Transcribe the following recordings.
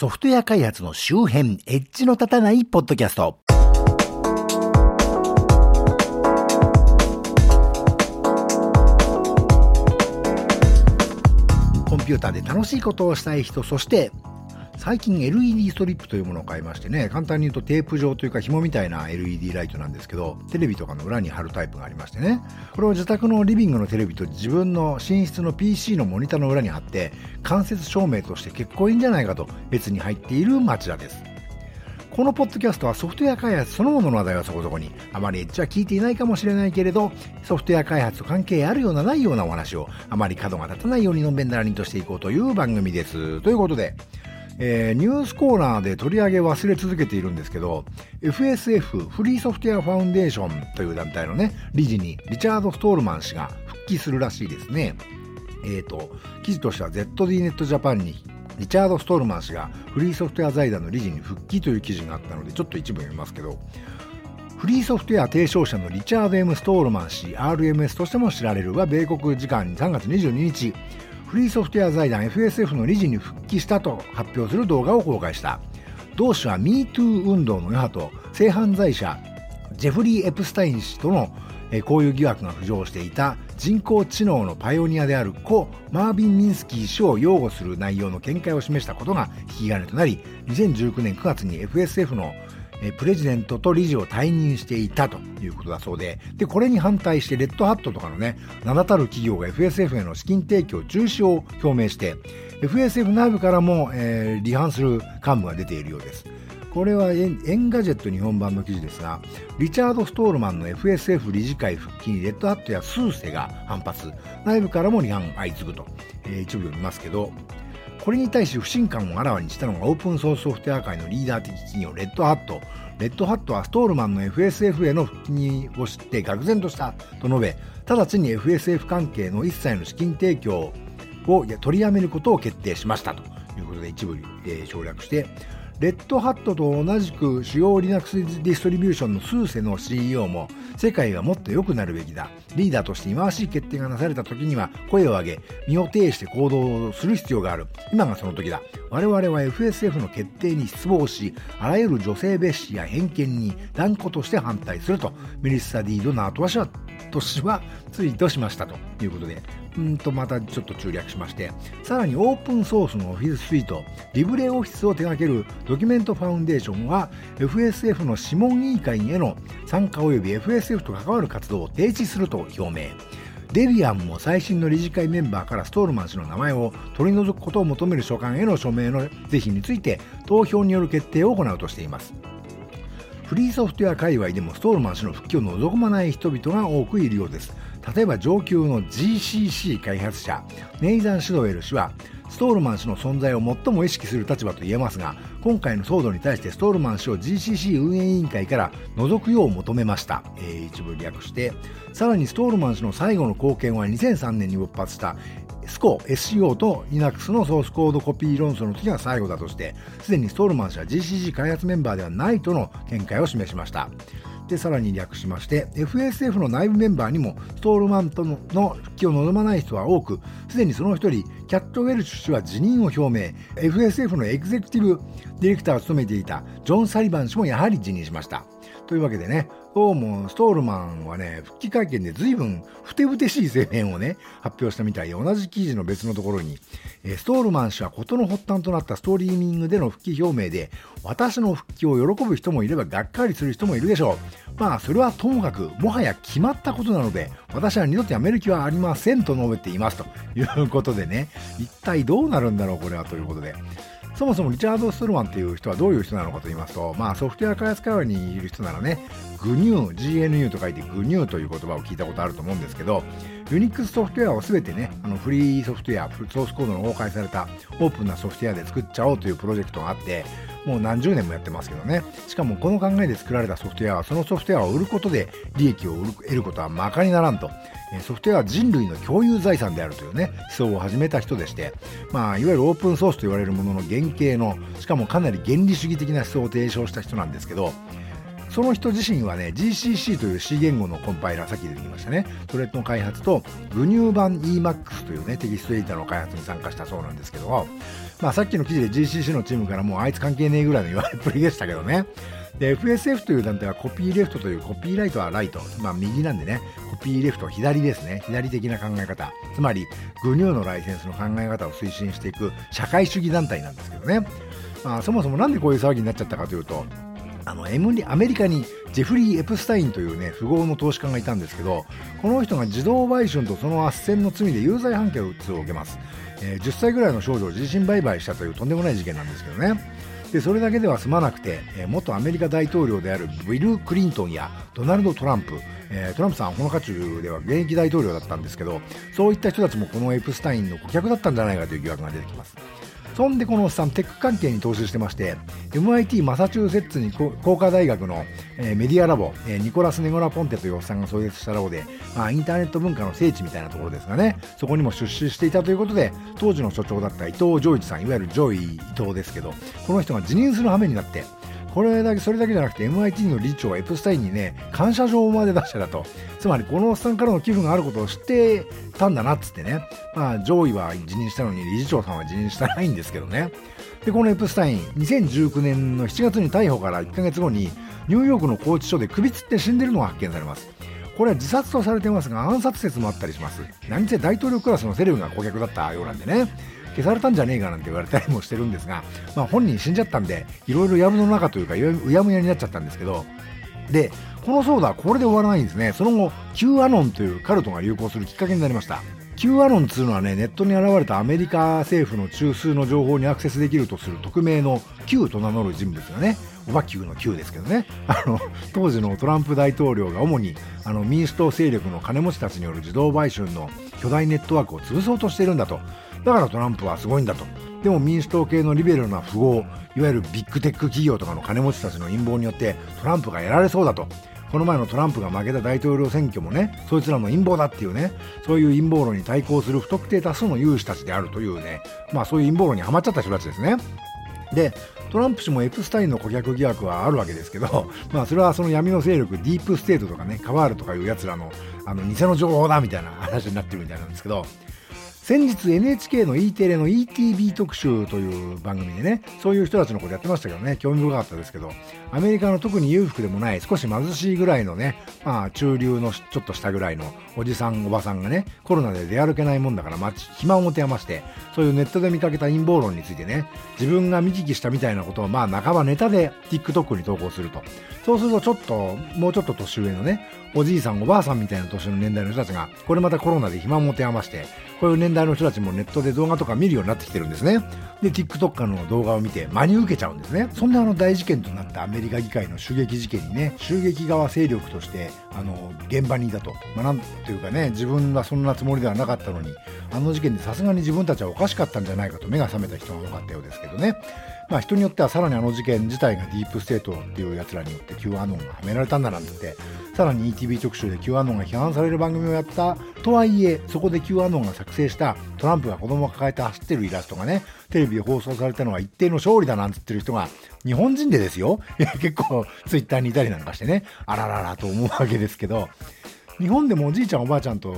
ソフトウェア開発の周辺、エッジの立たないポッドキャスト。コンピューターで楽しいことをしたい人、そして最近 LED ストリップというものを買いましてね、簡単に言うとテープ状というか紐みたいな LED ライトなんですけど、テレビとかの裏に貼るタイプがありましてね、これを自宅のリビングのテレビと自分の寝室の PC のモニターの裏に貼って、間接照明として結構いいんじゃないかと別に入っている町田です。このポッドキャストはソフトウェア開発そのものの話題はそこそこに、あまりエッジは聞いていないかもしれないけれど、ソフトウェア開発と関係あるようなないようなお話を、あまり角が立たないようにのんべんだらりんとしていこうという番組です。ということで、えー、ニュースコーナーで取り上げ忘れ続けているんですけど、FSF フリーソフトウェアファウンデーションという団体のね、理事にリチャード・ストールマン氏が復帰するらしいですね。えっ、ー、と、記事としては ZDNet Japan にリチャード・ストールマン氏がフリーソフトウェア財団の理事に復帰という記事があったので、ちょっと一部読みますけど、フリーソフトウェア提唱者のリチャード・ M・ ストールマン氏 RMS としても知られるは米国時間3月22日フリーソフトウェア財団 FSF の理事に復帰したと発表する動画を公開した。同氏は MeToo 運動の余波と性犯罪者ジェフリー・エプスタイン氏との交友疑惑が浮上していた人工知能のパイオニアである故マービン・ミンスキー氏を擁護する内容の見解を示したことが引き金となり2019年9月に FSF のえプレジデントと理事を退任していたということだそうで、で、これに反対してレッドハットとかのね、名だたる企業が FSF への資金提供中止を表明して、FSF 内部からも、えー、離反する幹部が出ているようです。これは Engadget 日本版の記事ですが、リチャード・ストールマンの FSF 理事会復帰に Red Hat や SUSE が反発、内部からも離反相次ぐと、えー、一部読みますけど、これに対し不信感をあらわにしたのがオープンソースソフトウェア界のリーダー的企業レッドハット。レッドハットはストールマンの FSF への復帰を知って愕然としたと述べ、直ちに FSF 関係の一切の資金提供を取りやめることを決定しましたということで一部、え、省略して、レッドハットと同じく主要 Linux ディストリビューションのスーセの CEO も世界はもっと良くなるべきだ。リーダーとして忌まわしい決定がなされた時には声を上げ、身を挺して行動する必要がある。今がその時だ。我々は FSF の決定に失望し、あらゆる女性蔑視や偏見に断固として反対すると、メリッサ・ディード・ナートワ氏はとしはツイートしましたということで、うんとまたちょっと中略しまして、さらにオープンソースのオフィススイート、リブレオフィスを手掛けるドキュメントファウンデーションは FSF の諮問委員会への参加及び FSF と関わる活動を停止すると表明。デビアンも最新の理事会メンバーからストールマン氏の名前を取り除くことを求める書簡への署名の是非について投票による決定を行うとしています。フリーソフトウェア界隈でもストールマン氏の復帰を望まない人々が多くいるようです。例えば上級の GCC 開発者、ネイザン・シドウェル氏は、ストールマン氏の存在を最も意識する立場と言えますが、今回の騒動に対してストールマン氏を GCC 運営委員会から除くよう求めました。えー、一部略して、さらにストールマン氏の最後の貢献は2003年に勃発したスコ SCO と Linux のソースコードコピー論争の時が最後だとして、すでにストールマン氏は GCC 開発メンバーではないとの見解を示しました。で、さらに略しまして、FSF の内部メンバーにもストールマンとの復帰を望まない人は多く、すでにその1人、キャット・ウェルシュ氏は辞任を表明、FSF のエグゼクティブディレクターを務めていたジョン・サリバン氏もやはり辞任しました。というわけでね、どうもストールマンはね、復帰会見で随分ふてぶてしい声明をね、発表したみたいで、同じ記事の別のところに、えストールマン氏は事の発端となったストリーミングでの復帰表明で、私の復帰を喜ぶ人もいれば、がっかりする人もいるでしょう。まあ、それはともかく、もはや決まったことなので、私は二度と辞める気はありませんと述べていますということでね、一体どうなるんだろう、これはということで。そもそもリチャード・ストルマンっていう人はどういう人なのかと言いますと、まあ、ソフトウェア開発界隈にいる人ならね、GNU、GNU と書いて GNU という言葉を聞いたことあると思うんですけど、ユニックスソフトウェアを全てね、あのフリーソフトウェア、ソースコードの公開されたオープンなソフトウェアで作っちゃおうというプロジェクトがあって、もう何十年もやってますけどね。しかもこの考えで作られたソフトウェアはそのソフトウェアを売ることで利益を得ることはまかにならんと。ソフトウェアは人類の共有財産であるというね、思想を始めた人でして、まあ、いわゆるオープンソースと言われるものの原型の、しかもかなり原理主義的な思想を提唱した人なんですけど、その人自身はね、GCC という C 言語のコンパイラー、さっき出てきましたね。それの開発と、グニュー版 EMAX というね、テキストエディターの開発に参加したそうなんですけども、まあさっきの記事で GCC のチームからもうあいつ関係ねえぐらいの言われっぷりでしたけどね。で、FSF という団体はコピーレフトというコピーライトはライト。まあ右なんでね、コピーレフト左ですね。左的な考え方。つまり、グニューのライセンスの考え方を推進していく社会主義団体なんですけどね。まあそもそもなんでこういう騒ぎになっちゃったかというと、あの、M アメリカにジェフリー・エプスタインというね、富豪の投資家がいたんですけど、この人が自動売春とその斡旋の罪で有罪判決を受けます。えー、10歳ぐらいの少女を自身売買したというとんでもない事件なんですけどね。でそれだけでは済まなくて、えー、元アメリカ大統領であるビル・クリントンやドナルド・トランプ、えー、トランプさんはこの渦中では現役大統領だったんですけどそういった人たちもこのエプスタインの顧客だったんじゃないかという疑惑が出てきますそんでこのおっさんテック関係に投資してまして MIT マサチューセッツ工科大学の、えー、メディアラボ、えー、ニコラス・ネグロポンテというおっさんが創設したラボで、まあ、インターネット文化の聖地みたいなところですがねそこにも出資していたということで当時の所長だった伊藤穰一さんいわゆるジョイ伊藤ですけどこの人が辞任する羽目になってこれだけ、それだけじゃなくて MIT の理事長はエプスタインにね、感謝状まで出してたと。つまり、このおっさんからの寄付があることを知ってたんだなっつってね。まあ、ジョイは辞任したのに理事長さんは辞任してないんですけどね。で、このエプスタイン、2019年の7月に逮捕から1ヶ月後に、ニューヨークの拘置所で首つって死んでるのが発見されます。これは自殺とされてますが、暗殺説もあったりします。何せ大統領クラスのセレブが顧客だったようなんでね。消されたんじゃねえかなんて言われたりもしてるんですが、まあ、本人死んじゃったんでいろいろ藪の中というかうやむやになっちゃったんですけどでこの騒動はこれで終わらないんですね。その後 Q アノンというカルトが流行するきっかけになりました。Q アノンというのはねネットに現れたアメリカ政府の中枢の情報にアクセスできるとする匿名の Q と名乗る人物がねオバ Q の Q ですけどね。あの当時のトランプ大統領が主にあの民主党勢力の金持ちたちによる自動売春の巨大ネットワークを潰そうとしているんだと。だからトランプはすごいんだと。でも民主党系のリベラルな富豪、いわゆるビッグテック企業とかの金持ちたちの陰謀によってトランプがやられそうだと。この前のトランプが負けた大統領選挙もね、そいつらの陰謀だっていうね、そういう陰謀論に対抗する不特定多数の有志たちであるというね、まあそういう陰謀論にはまっちゃった人たちですね。で、トランプ氏もエプスタインの顧客疑惑はあるわけですけど、まあそれはその闇の勢力、ディープステートとかね、カバールとかいう奴らの、あの、偽の情報だみたいな話になってるみたいなんですけど、先日 NHK の E テレの ETV 特集という番組でね、そういう人たちのことやってましたけどね、興味深かったですけど、アメリカの特に裕福でもない、少し貧しいぐらいのね、まあ中流のちょっとしたぐらいのおじさん、おばさんがね、コロナで出歩けないもんだから、まあ、暇を持て余して、そういうネットで見かけた陰謀論についてね、自分が見聞きしたみたいなことを、まあ半ばネタで TikTok に投稿すると。そうするとちょっと、もうちょっと年上のね、おじいさんおばあさんみたいな年の年代の人たちが、これまたコロナで暇を持て余して、こういう年年代の人たちもネットで動画とか見るようになってきてるんですね。で、TikTok の動画を見て真に受けちゃうんですね。そんなあの大事件となったアメリカ議会の襲撃事件にね、襲撃側勢力として、あの、現場にいたと。まあ、なんていうかね、自分はそんなつもりではなかったのに、あの事件でさすがに自分たちはおかしかったんじゃないかと目が覚めた人が多かったようですけどね。まあ人によってはさらにあの事件自体がディープステートっていう奴らによって Q アノンがはめられたんだなんて。言って、さらに ETV 特集で Q アノンが批判される番組をやった。とはいえ、そこで Q アノンが作成したトランプが子供を抱えて走ってるイラストがね、テレビで放送されたのは一定の勝利だなんて言ってる人が日本人でですよ。結構ツイッターにいたりなんかしてね、あらららと思うわけですけど、日本でもおじいちゃんおばあちゃんと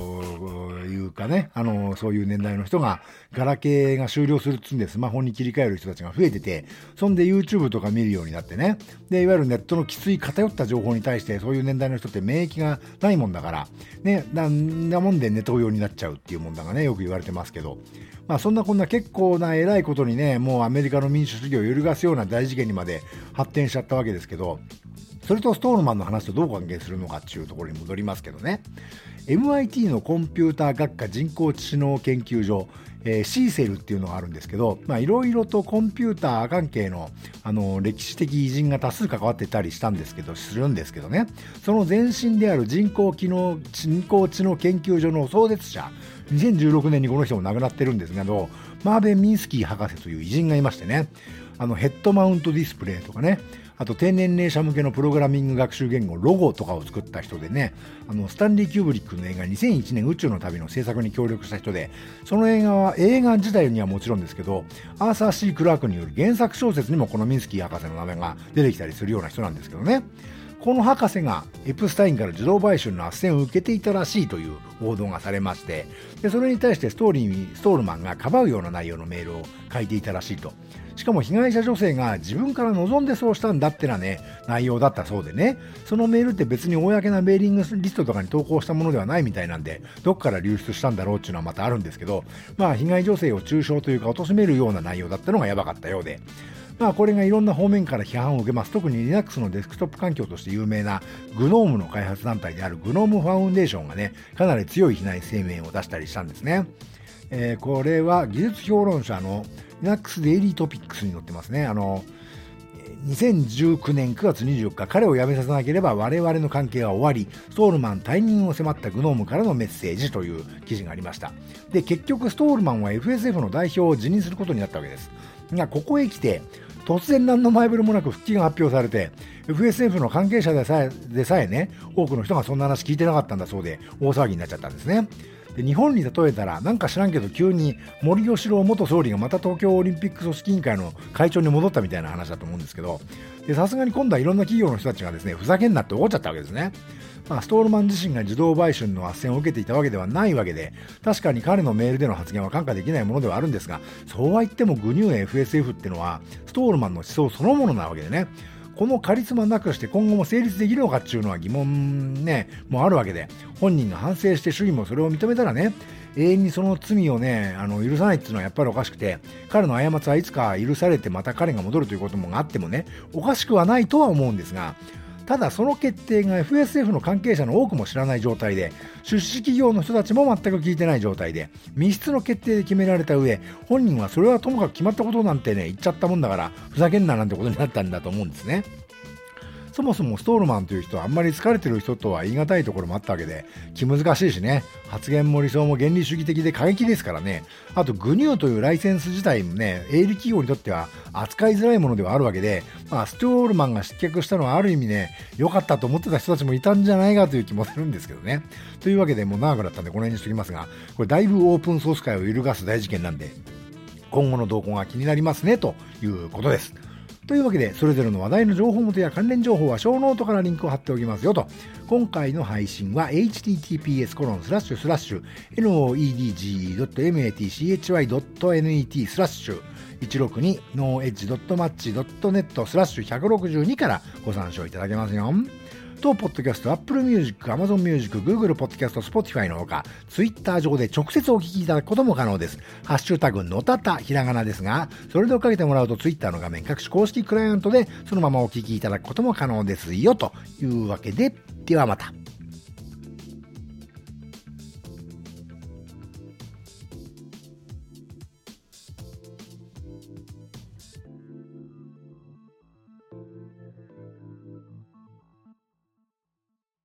いうかね、あの、そういう年代の人が、ガラケーが終了するっつんでスマホに切り替える人たちが増えてて、そんで YouTube とか見るようになってね、で、いわゆるネットのきつい偏った情報に対して、そういう年代の人って免疫がないもんだから、ね、なんなもんでネトウヨになっちゃうっていうもんだがね、よく言われてますけど、まあそんなこんな結構な偉いことにね、もうアメリカの民主主義を揺るがすような大事件にまで発展しちゃったわけですけど、それとストールマンの話とどう関係するのかっていうところに戻りますけどね。MIT のコンピューター学科人工知能研究所えー、シーセルっていうのがあるんですけど、いろいろとコンピューター関係の、あの、歴史的偉人が多数関わってたりしたんですけど、するんですけどね、その前身である人工機能、人工知能研究所の創設者、2016年にこの人も亡くなってるんですけど、マーベン・ミンスキー博士という偉人がいましてね、あの、ヘッドマウントディスプレイとかね、あと低年齢者向けのプログラミング学習言語ロゴとかを作った人でねあのスタンリー・キューブリックの映画2001年宇宙の旅の制作に協力した人でその映画は映画自体にはもちろんですけどアーサー・シー・クラークによる原作小説にもこのミンスキー博士の名前が出てきたりするような人なんですけどね。この博士がエプスタインから受動買収の斡旋を受けていたらしいという報道がされましてでそれに対してストーリーストールマンがかばうような内容のメールを書いていたらしいと。しかも被害者女性が自分から望んでそうしたんだってなね内容だったそうでね。そのメールって別に公なメーリングリストとかに投稿したものではないみたいなんでどっから流出したんだろうっていうのはまたあるんですけどまあ被害女性を中傷というか貶めるような内容だったのがやばかったようで。まあ、これがいろんな方面から批判を受けます。特に Linux のデスクトップ環境として有名な GNOME の開発団体である GNOME ファウンデーションがね、かなり強い非難声明を出したりしたんですね。えー、これは技術評論者の Linux デイリートピックスに載ってますね。あの、2019年9月24日、彼を辞めさせなければ我々の関係は終わり、ストールマン退任を迫ったグノームからのメッセージという記事がありました。で、結局ストールマンは FSF の代表を辞任することになったわけです。が、ここへ来て、突然何の前触れもなく復帰が発表されて、FSF の関係者でさえでさえね、多くの人がそんな話聞いてなかったんだそうで、大騒ぎになっちゃったんですね。で日本に例えたら、なんか知らんけど、急に森喜朗元総理がまた東京オリンピック組織委員会の会長に戻ったみたいな話だと思うんですけど、さすがに今度はいろんな企業の人たちがですね、ふざけんなって怒っちゃったわけですね。まあ、ストールマン自身が自動売春の斡旋を受けていたわけではないわけで、確かに彼のメールでの発言は看過できないものではあるんですが、そうは言ってもグニュー FSF っていうのは、ストールマンの思想そのものなわけでね、このカリスマなくして今後も成立できるのかっていうのは疑問ね、もあるわけで、本人が反省して主義もそれを認めたらね、永遠にその罪をね、あの、許さないっていうのはやっぱりおかしくて、彼の過ちはいつか許されてまた彼が戻るということもあってもね、おかしくはないとは思うんですが、ただその決定が FSF の関係者の多くも知らない状態で、出資企業の人たちも全く聞いてない状態で、密室の決定で決められた上、本人はそれはともかく決まったことなんてね、言っちゃったもんだから、ふざけんななんてことになったんだと思うんですね。そもそもストールマンという人はあんまり疲れてる人とは言い難いところもあったわけで、気難しいしね、発言も理想も原理主義的で過激ですからね、あとグニューというライセンス自体もね、営利企業にとっては扱いづらいものではあるわけで、まあ、ストールマンが失脚したのはある意味ね、良かったと思ってた人たちもいたんじゃないかという気もするんですけどね。というわけでもう長くなったんでこの辺にしときますが、これだいぶオープンソース界を揺るがす大事件なんで、今後の動向が気になりますね、ということです。というわけで、それぞれの話題の情報元や関連情報はショーノートからリンクを貼っておきますよと。今回の配信は https コロンスラッシュスラッシュ noedge.matchy.net スラッシュ162 noedge.match.net スラッシュ162からご参照いただけますよ。と、ポッドキャスト、Apple Music、Amazon Music、Google Podcast、Spotify のほか、Twitter 上で直接お聞きいただくことも可能です。ハッシュタグ、のたた、ひらがなですが、それで追っかけてもらうと Twitter の画面、各種公式クライアントでそのままお聞きいただくことも可能ですよ、というわけで、ではまた。